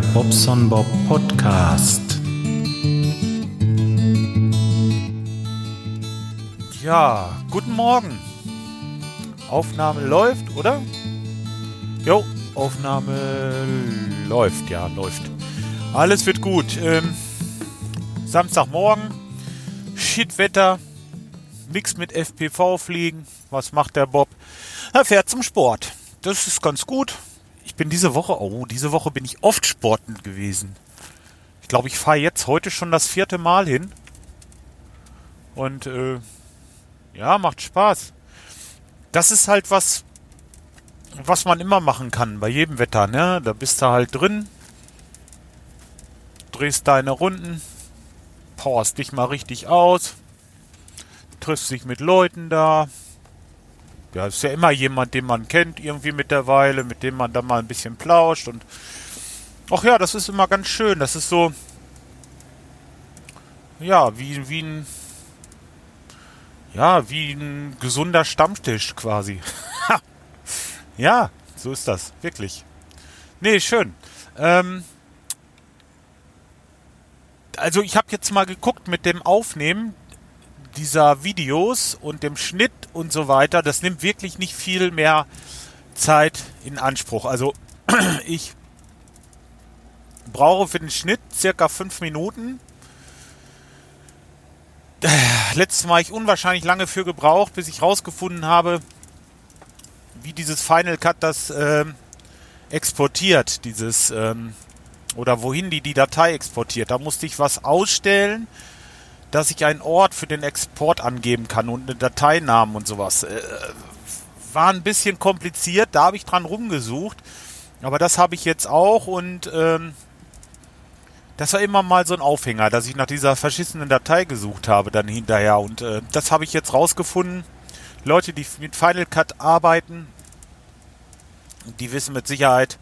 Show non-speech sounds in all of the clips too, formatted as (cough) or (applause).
Bobson Bob Podcast. Ja, guten Morgen. Aufnahme läuft, oder? Jo, Aufnahme läuft, ja, läuft. Alles wird gut. Ähm, Samstagmorgen, Shitwetter, nix mit FPV fliegen. Was macht der Bob? Er fährt zum Sport. Das ist ganz gut. Bin diese Woche, oh, diese Woche bin ich oft sportend gewesen. Ich glaube, ich fahre jetzt heute schon das vierte Mal hin. Und äh, ja, macht Spaß. Das ist halt was, was man immer machen kann, bei jedem Wetter, ne? Da bist du halt drin, drehst deine Runden, powerst dich mal richtig aus, triffst dich mit Leuten da. Ja, ist ja immer jemand, den man kennt, irgendwie mittlerweile, mit dem man dann mal ein bisschen plauscht und ach ja, das ist immer ganz schön. Das ist so, ja, wie, wie ein, ja, wie ein gesunder Stammtisch quasi. (laughs) ja, so ist das, wirklich. Nee, schön. Ähm, also ich habe jetzt mal geguckt mit dem Aufnehmen dieser Videos und dem Schnitt und so weiter. Das nimmt wirklich nicht viel mehr Zeit in Anspruch. Also (clears throat) ich brauche für den Schnitt circa fünf Minuten. Letztes Mal habe ich unwahrscheinlich lange für gebraucht, bis ich rausgefunden habe, wie dieses Final Cut das ähm, exportiert, dieses ähm, oder wohin die die Datei exportiert. Da musste ich was ausstellen, dass ich einen Ort für den Export angeben kann und einen Dateinamen und sowas. Äh, war ein bisschen kompliziert, da habe ich dran rumgesucht, aber das habe ich jetzt auch und ähm, das war immer mal so ein Aufhänger, dass ich nach dieser verschissenen Datei gesucht habe dann hinterher und äh, das habe ich jetzt rausgefunden. Leute, die mit Final Cut arbeiten, die wissen mit Sicherheit,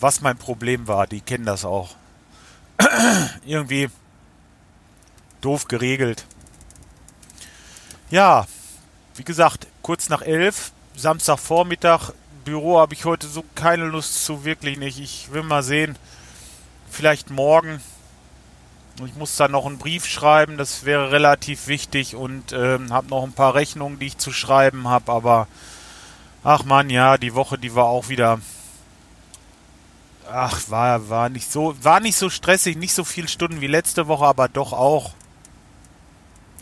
was mein Problem war. Die kennen das auch. (clears throat) Irgendwie doof geregelt. Ja, wie gesagt, kurz nach elf, Samstagvormittag, Büro habe ich heute so keine Lust zu, wirklich nicht. Ich will mal sehen, vielleicht morgen. Ich muss da noch einen Brief schreiben, das wäre relativ wichtig und ähm, habe noch ein paar Rechnungen, die ich zu schreiben habe, aber ach man, ja, die Woche, die war auch wieder ach, war, war nicht so, war nicht so stressig, nicht so viele Stunden wie letzte Woche, aber doch auch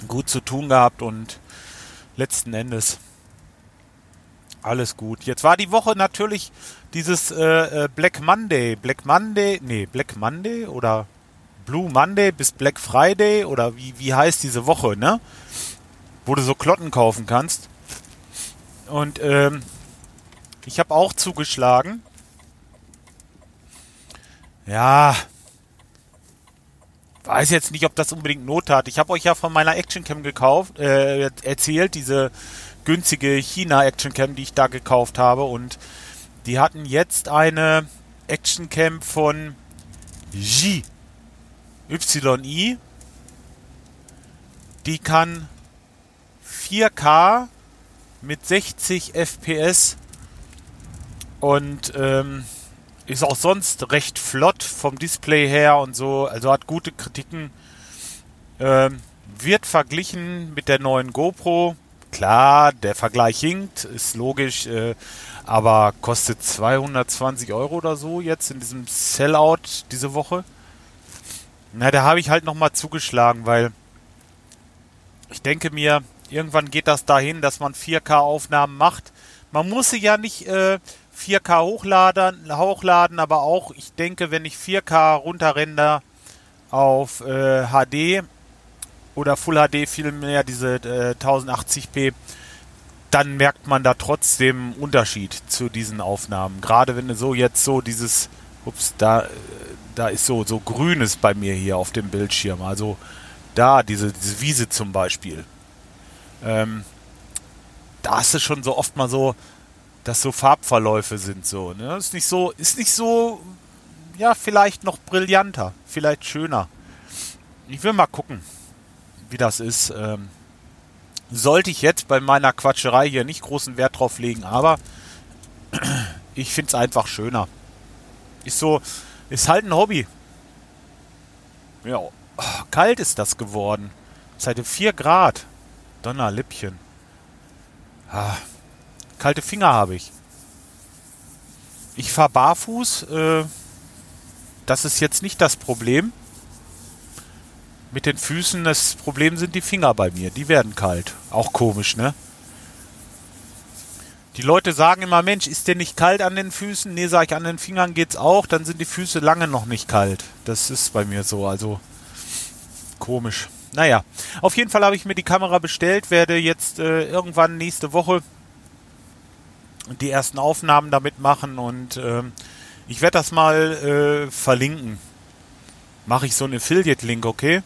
gut zu tun gehabt und letzten Endes alles gut. Jetzt war die Woche natürlich dieses äh, äh Black Monday, Black Monday, nee, Black Monday oder Blue Monday bis Black Friday oder wie, wie heißt diese Woche, ne? Wo du so Klotten kaufen kannst. Und ähm, ich habe auch zugeschlagen ja. Weiß jetzt nicht, ob das unbedingt Not hat. Ich habe euch ja von meiner Actioncam gekauft, äh, erzählt, diese günstige China Actioncam, die ich da gekauft habe. Und die hatten jetzt eine Actioncam von J. YI. Die kann 4K mit 60 FPS und ähm, ist auch sonst recht flott vom Display her und so, also hat gute Kritiken. Ähm, wird verglichen mit der neuen GoPro. Klar, der Vergleich hinkt, ist logisch, äh, aber kostet 220 Euro oder so jetzt in diesem Sellout diese Woche. Na, da habe ich halt nochmal zugeschlagen, weil ich denke mir, irgendwann geht das dahin, dass man 4K-Aufnahmen macht. Man muss sie ja nicht äh, 4K hochladen, hochladen, aber auch, ich denke, wenn ich 4K runterrender auf äh, HD oder Full HD vielmehr diese äh, 1080p, dann merkt man da trotzdem Unterschied zu diesen Aufnahmen. Gerade wenn du so jetzt so dieses, ups, da, da ist so, so grünes bei mir hier auf dem Bildschirm. Also da, diese, diese Wiese zum Beispiel. Ähm, da ist es schon so oft mal so, dass so Farbverläufe sind so. Ne? Ist nicht so, ist nicht so, ja, vielleicht noch brillanter, vielleicht schöner. Ich will mal gucken, wie das ist. Ähm, sollte ich jetzt bei meiner Quatscherei hier nicht großen Wert drauf legen, aber (clears throat) ich finde es einfach schöner. Ist so, Ist halt ein Hobby. Ja, kalt ist das geworden. Seit 4 Grad. Donnerlippchen. Ah, kalte Finger habe ich. Ich fahre barfuß. Äh, das ist jetzt nicht das Problem. Mit den Füßen, das Problem sind die Finger bei mir. Die werden kalt. Auch komisch, ne? Die Leute sagen immer, Mensch, ist der nicht kalt an den Füßen? Nee, sag ich, an den Fingern geht's auch, dann sind die Füße lange noch nicht kalt. Das ist bei mir so, also komisch. Naja, auf jeden Fall habe ich mir die Kamera bestellt, werde jetzt äh, irgendwann nächste Woche die ersten Aufnahmen damit machen und äh, ich werde das mal äh, verlinken. Mache ich so einen Affiliate-Link, okay?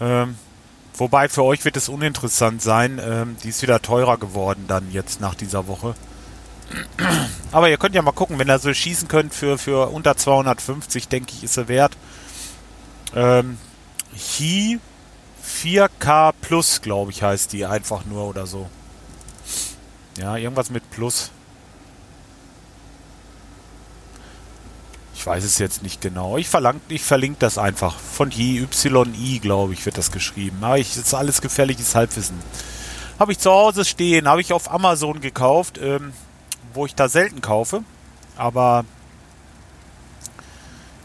Ähm, wobei für euch wird es uninteressant sein. Ähm, die ist wieder teurer geworden dann jetzt nach dieser Woche. (clears throat) Aber ihr könnt ja mal gucken, wenn ihr so schießen könnt für, für unter 250, denke ich, ist sie wert. Ähm, Hi 4K Plus, glaube ich, heißt die einfach nur oder so. Ja, irgendwas mit Plus. Ich weiß es jetzt nicht genau. Ich, verlang, ich verlinke das einfach. Von JYI, glaube ich, wird das geschrieben. Aber ich, das ist alles gefährliches Halbwissen. Habe ich zu Hause stehen, habe ich auf Amazon gekauft, ähm, wo ich da selten kaufe. Aber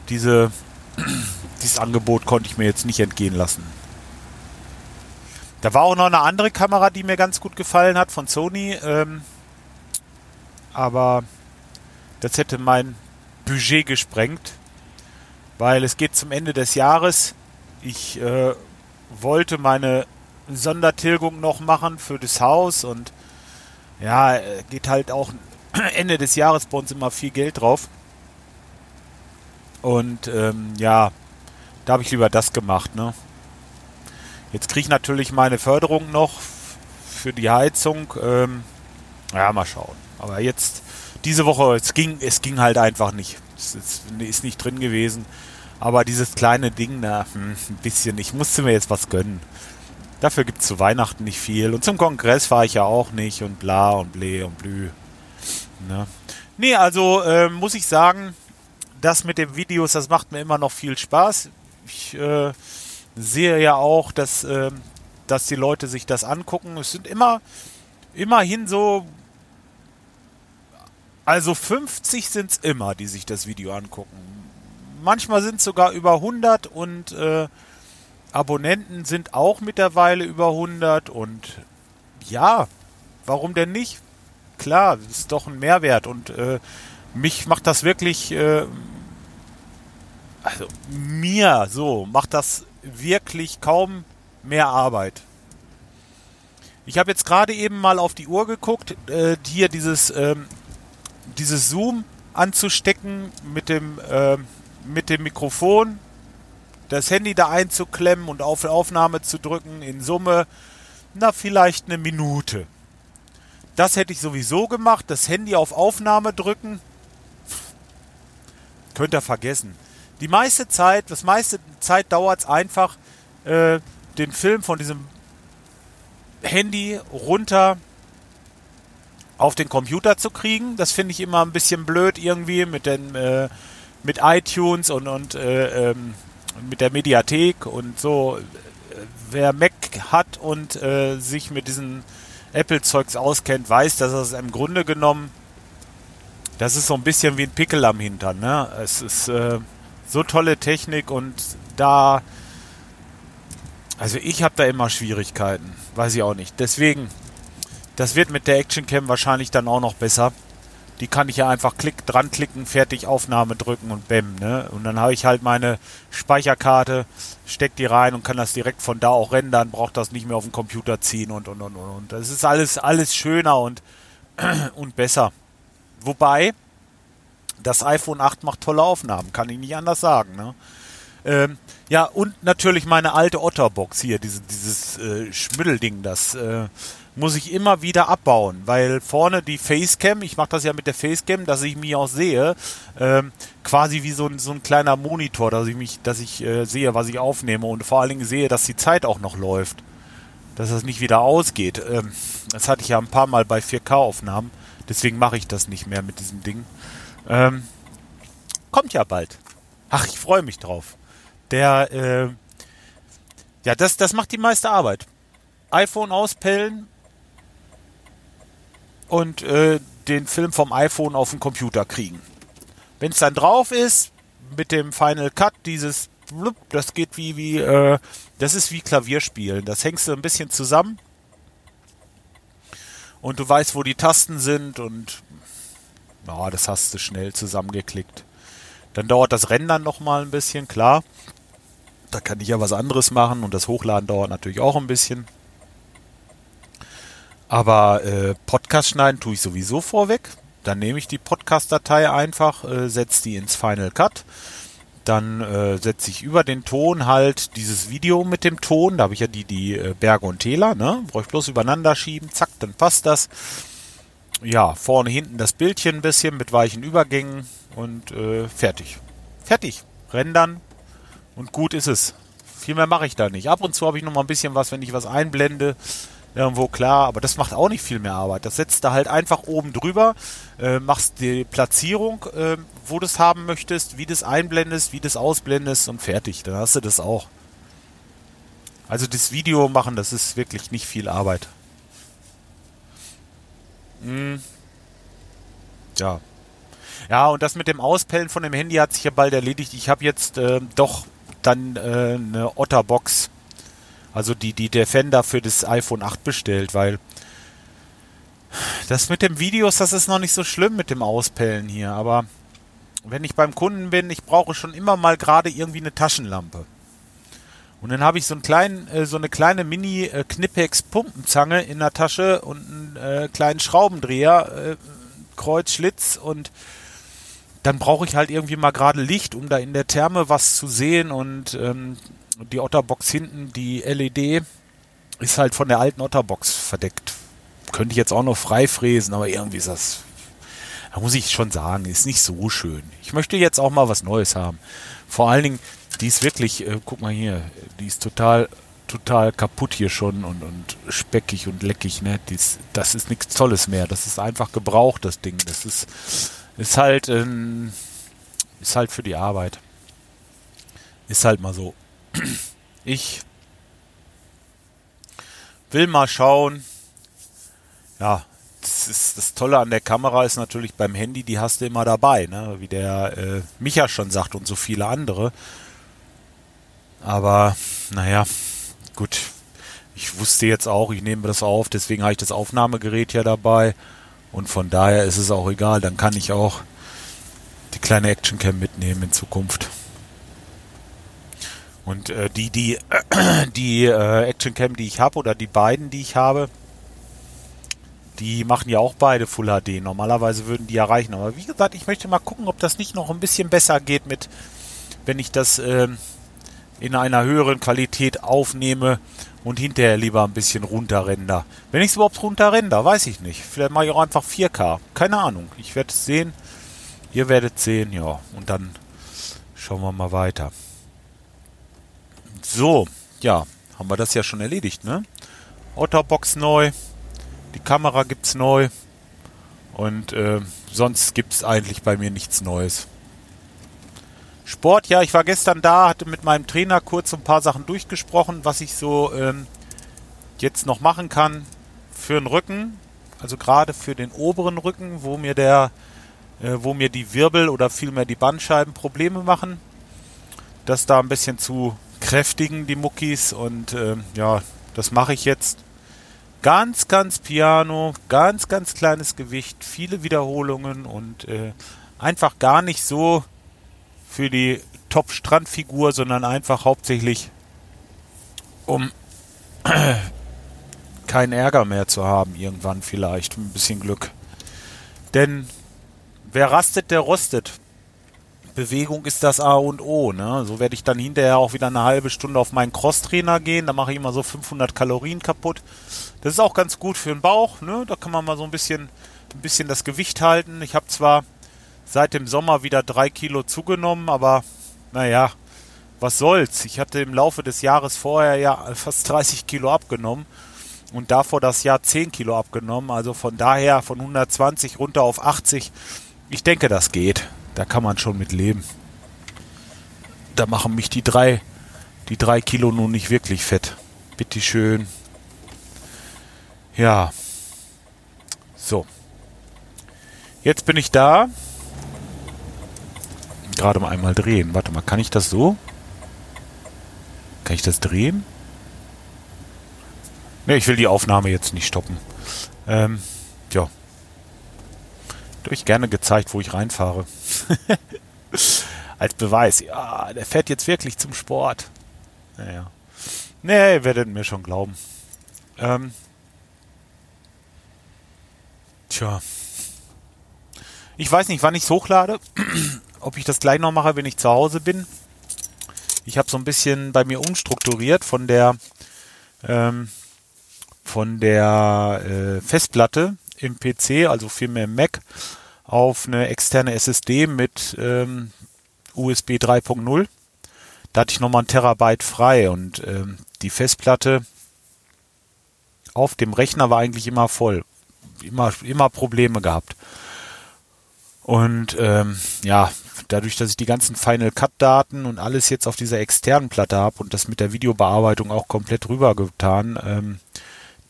diese, (clears throat) dieses Angebot konnte ich mir jetzt nicht entgehen lassen. Da war auch noch eine andere Kamera, die mir ganz gut gefallen hat von Sony. Ähm, aber das hätte mein Budget gesprengt, weil es geht zum Ende des Jahres. Ich äh, wollte meine Sondertilgung noch machen für das Haus und ja, geht halt auch (clears throat) Ende des Jahres bei uns immer viel Geld drauf. Und ähm, ja, da habe ich lieber das gemacht, ne? Jetzt kriege ich natürlich meine Förderung noch für die Heizung. Ähm, ja, mal schauen. Aber jetzt diese Woche, es ging, es ging halt einfach nicht. Es ist, ist nicht drin gewesen. Aber dieses kleine Ding, na, hm, ein bisschen, ich musste mir jetzt was gönnen. Dafür gibt es zu Weihnachten nicht viel. Und zum Kongress fahre ich ja auch nicht und bla und blä und blü. Ne? Nee, also äh, muss ich sagen, das mit den Videos, das macht mir immer noch viel Spaß. Ich äh, sehe ja auch, dass, äh, dass die Leute sich das angucken. Es sind immer, immerhin so also 50 sind es immer, die sich das Video angucken. Manchmal sind es sogar über 100 und äh, Abonnenten sind auch mittlerweile über 100 und ja, warum denn nicht? Klar, ist doch ein Mehrwert und äh, mich macht das wirklich, äh, also mir so, macht das wirklich kaum mehr Arbeit. Ich habe jetzt gerade eben mal auf die Uhr geguckt, äh, hier dieses ähm, dieses Zoom anzustecken mit dem, äh, mit dem Mikrofon, das Handy da einzuklemmen und auf Aufnahme zu drücken, in Summe, na, vielleicht eine Minute. Das hätte ich sowieso gemacht, das Handy auf Aufnahme drücken. Könnt ihr vergessen. Die meiste Zeit, das meiste Zeit dauert es einfach, äh, den Film von diesem Handy runter auf den Computer zu kriegen. Das finde ich immer ein bisschen blöd irgendwie mit den äh, mit iTunes und und äh, ähm, mit der Mediathek und so. Wer Mac hat und äh, sich mit diesen Apple-Zeugs auskennt, weiß, dass es im Grunde genommen das ist so ein bisschen wie ein Pickel am Hintern. Ne? Es ist äh, so tolle Technik und da also ich habe da immer Schwierigkeiten, weiß ich auch nicht. Deswegen das wird mit der Action Cam wahrscheinlich dann auch noch besser. Die kann ich ja einfach klick, dran klicken, fertig, Aufnahme drücken und bäm, ne? Und dann habe ich halt meine Speicherkarte, steck die rein und kann das direkt von da auch rendern, braucht das nicht mehr auf den Computer ziehen und und und und. und. Das ist alles, alles schöner und, (clears throat) und besser. Wobei, das iPhone 8 macht tolle Aufnahmen, kann ich nicht anders sagen, ne? Ähm, ja, und natürlich meine alte Otterbox hier, diese, dieses äh, Schmüddelding, das äh, muss ich immer wieder abbauen, weil vorne die Facecam, ich mache das ja mit der Facecam, dass ich mich auch sehe, ähm, quasi wie so ein, so ein kleiner Monitor, dass ich mich, dass ich äh, sehe, was ich aufnehme und vor allen Dingen sehe, dass die Zeit auch noch läuft, dass das nicht wieder ausgeht. Ähm, das hatte ich ja ein paar Mal bei 4K-Aufnahmen, deswegen mache ich das nicht mehr mit diesem Ding. Ähm, kommt ja bald. Ach, ich freue mich drauf. Der, äh, ja, das, das macht die meiste Arbeit. iPhone auspellen und äh, den Film vom iPhone auf den Computer kriegen. Wenn es dann drauf ist, mit dem Final Cut, dieses, das geht wie, wie, äh, das ist wie Klavierspielen. Das hängst du ein bisschen zusammen und du weißt, wo die Tasten sind und ja, das hast du schnell zusammengeklickt. Dann dauert das Rendern noch mal ein bisschen, klar. Da kann ich ja was anderes machen und das Hochladen dauert natürlich auch ein bisschen. Aber äh, Podcast schneiden tue ich sowieso vorweg. Dann nehme ich die Podcast-Datei einfach, äh, setze die ins Final Cut. Dann äh, setze ich über den Ton halt dieses Video mit dem Ton. Da habe ich ja die, die äh, Berge und Täler. Ne? Brauche ich bloß übereinander schieben. Zack, dann passt das. Ja, vorne, hinten das Bildchen ein bisschen mit weichen Übergängen und äh, fertig. Fertig. Rendern und gut ist es. Viel mehr mache ich da nicht. Ab und zu habe ich noch mal ein bisschen was, wenn ich was einblende irgendwo klar, aber das macht auch nicht viel mehr Arbeit. Das setzt da halt einfach oben drüber, äh, machst die Platzierung, äh, wo du es haben möchtest, wie du es einblendest, wie du es ausblendest und fertig. Dann hast du das auch. Also das Video machen, das ist wirklich nicht viel Arbeit. Hm. Ja. Ja, und das mit dem Auspellen von dem Handy hat sich ja bald erledigt. Ich habe jetzt äh, doch dann äh, eine Otterbox also die, die Defender für das iPhone 8 bestellt, weil das mit dem Videos, das ist noch nicht so schlimm mit dem Auspellen hier, aber wenn ich beim Kunden bin, ich brauche schon immer mal gerade irgendwie eine Taschenlampe. Und dann habe ich so, einen kleinen, äh, so eine kleine Mini-Knipex-Pumpenzange in der Tasche und einen äh, kleinen Schraubendreher, äh, Kreuzschlitz und dann brauche ich halt irgendwie mal gerade Licht, um da in der Therme was zu sehen und ähm, die Otterbox hinten, die LED, ist halt von der alten Otterbox verdeckt. Könnte ich jetzt auch noch frei fräsen, aber irgendwie ist das, da muss ich schon sagen, ist nicht so schön. Ich möchte jetzt auch mal was Neues haben. Vor allen Dingen, die ist wirklich, äh, guck mal hier, die ist total, total kaputt hier schon und, und speckig und leckig, ne? Dies, das ist nichts Tolles mehr. Das ist einfach gebraucht, das Ding. Das ist, ist halt, ähm, ist halt für die Arbeit. Ist halt mal so. Ich will mal schauen. Ja, das, ist, das Tolle an der Kamera ist natürlich beim Handy, die hast du immer dabei, ne? wie der äh, Micha schon sagt und so viele andere. Aber naja, gut. Ich wusste jetzt auch, ich nehme das auf, deswegen habe ich das Aufnahmegerät ja dabei. Und von daher ist es auch egal. Dann kann ich auch die kleine Actioncam mitnehmen in Zukunft. Und äh, die, die, (clears throat) die äh, Actioncam, die ich habe, oder die beiden, die ich habe, die machen ja auch beide Full HD. Normalerweise würden die ja reichen. Aber wie gesagt, ich möchte mal gucken, ob das nicht noch ein bisschen besser geht mit, wenn ich das äh, in einer höheren Qualität aufnehme und hinterher lieber ein bisschen runterrender. Wenn ich es überhaupt runterrender, weiß ich nicht. Vielleicht mache ich auch einfach 4K. Keine Ahnung. Ich werde es sehen. Ihr werdet sehen, ja. Und dann schauen wir mal weiter. So, ja, haben wir das ja schon erledigt, ne? Otterbox neu, die Kamera gibt's neu und äh, sonst gibt's eigentlich bei mir nichts Neues. Sport, ja, ich war gestern da, hatte mit meinem Trainer kurz ein paar Sachen durchgesprochen, was ich so ähm, jetzt noch machen kann für den Rücken, also gerade für den oberen Rücken, wo mir der, äh, wo mir die Wirbel oder vielmehr die Bandscheiben Probleme machen, das da ein bisschen zu kräftigen, die Muckis. Und äh, ja, das mache ich jetzt. Ganz, ganz piano, ganz, ganz kleines Gewicht, viele Wiederholungen und äh, einfach gar nicht so für die Top-Strandfigur, sondern einfach hauptsächlich, um (clears throat) keinen Ärger mehr zu haben, irgendwann vielleicht. Ein bisschen Glück. Denn wer rastet, der rostet. Bewegung ist das A und O. Ne? So werde ich dann hinterher auch wieder eine halbe Stunde auf meinen Crosstrainer gehen. Da mache ich immer so 500 Kalorien kaputt. Das ist auch ganz gut für den Bauch. Ne? Da kann man mal so ein bisschen, ein bisschen das Gewicht halten. Ich habe zwar seit dem Sommer wieder drei Kilo zugenommen, aber naja, was soll's. Ich hatte im Laufe des Jahres vorher ja fast 30 Kilo abgenommen und davor das Jahr 10 Kilo abgenommen. Also von daher von 120 runter auf 80. Ich denke, das geht. Da kann man schon mit leben. da machen mich die drei, die drei Kilo nun nicht wirklich fett. Bitteschön. Ja. So. Jetzt bin ich da. Gerade mal einmal drehen. Warte mal, kann ich das so? Kann ich das drehen? Ne, ich will die Aufnahme jetzt nicht stoppen. Ähm, ja. Durch gerne gezeigt, wo ich reinfahre. (laughs) Als Beweis. Ja, der fährt jetzt wirklich zum Sport. Naja. Nee, ihr werdet mir schon glauben. Ähm. Tja. Ich weiß nicht, wann ich es hochlade. (clears throat) Ob ich das gleich noch mache, wenn ich zu Hause bin. Ich habe so ein bisschen bei mir umstrukturiert von der ähm, von der äh, Festplatte im PC, also vielmehr im Mac, auf eine externe SSD mit ähm, USB 3.0. Da hatte ich nochmal ein Terabyte frei und ähm, die Festplatte auf dem Rechner war eigentlich immer voll. Immer, immer Probleme gehabt. Und ähm, ja, dadurch, dass ich die ganzen Final Cut Daten und alles jetzt auf dieser externen Platte habe und das mit der Videobearbeitung auch komplett rübergetan, ähm,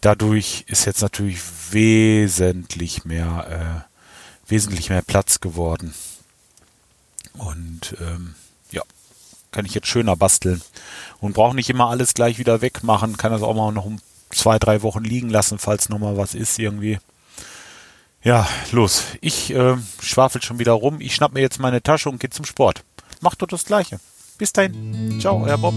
dadurch ist jetzt natürlich wesentlich mehr, äh, wesentlich mehr Platz geworden. Und ähm, ja, kann ich jetzt schöner basteln und brauche nicht immer alles gleich wieder wegmachen, kann das auch mal noch um zwei, drei Wochen liegen lassen, falls noch mal was ist irgendwie. Ja, los. Ich äh, schwafel schon wieder rum. Ich schnapp mir jetzt meine Tasche und gehe zum Sport. Macht doch das Gleiche. Bis dahin. Ciao, euer Bob.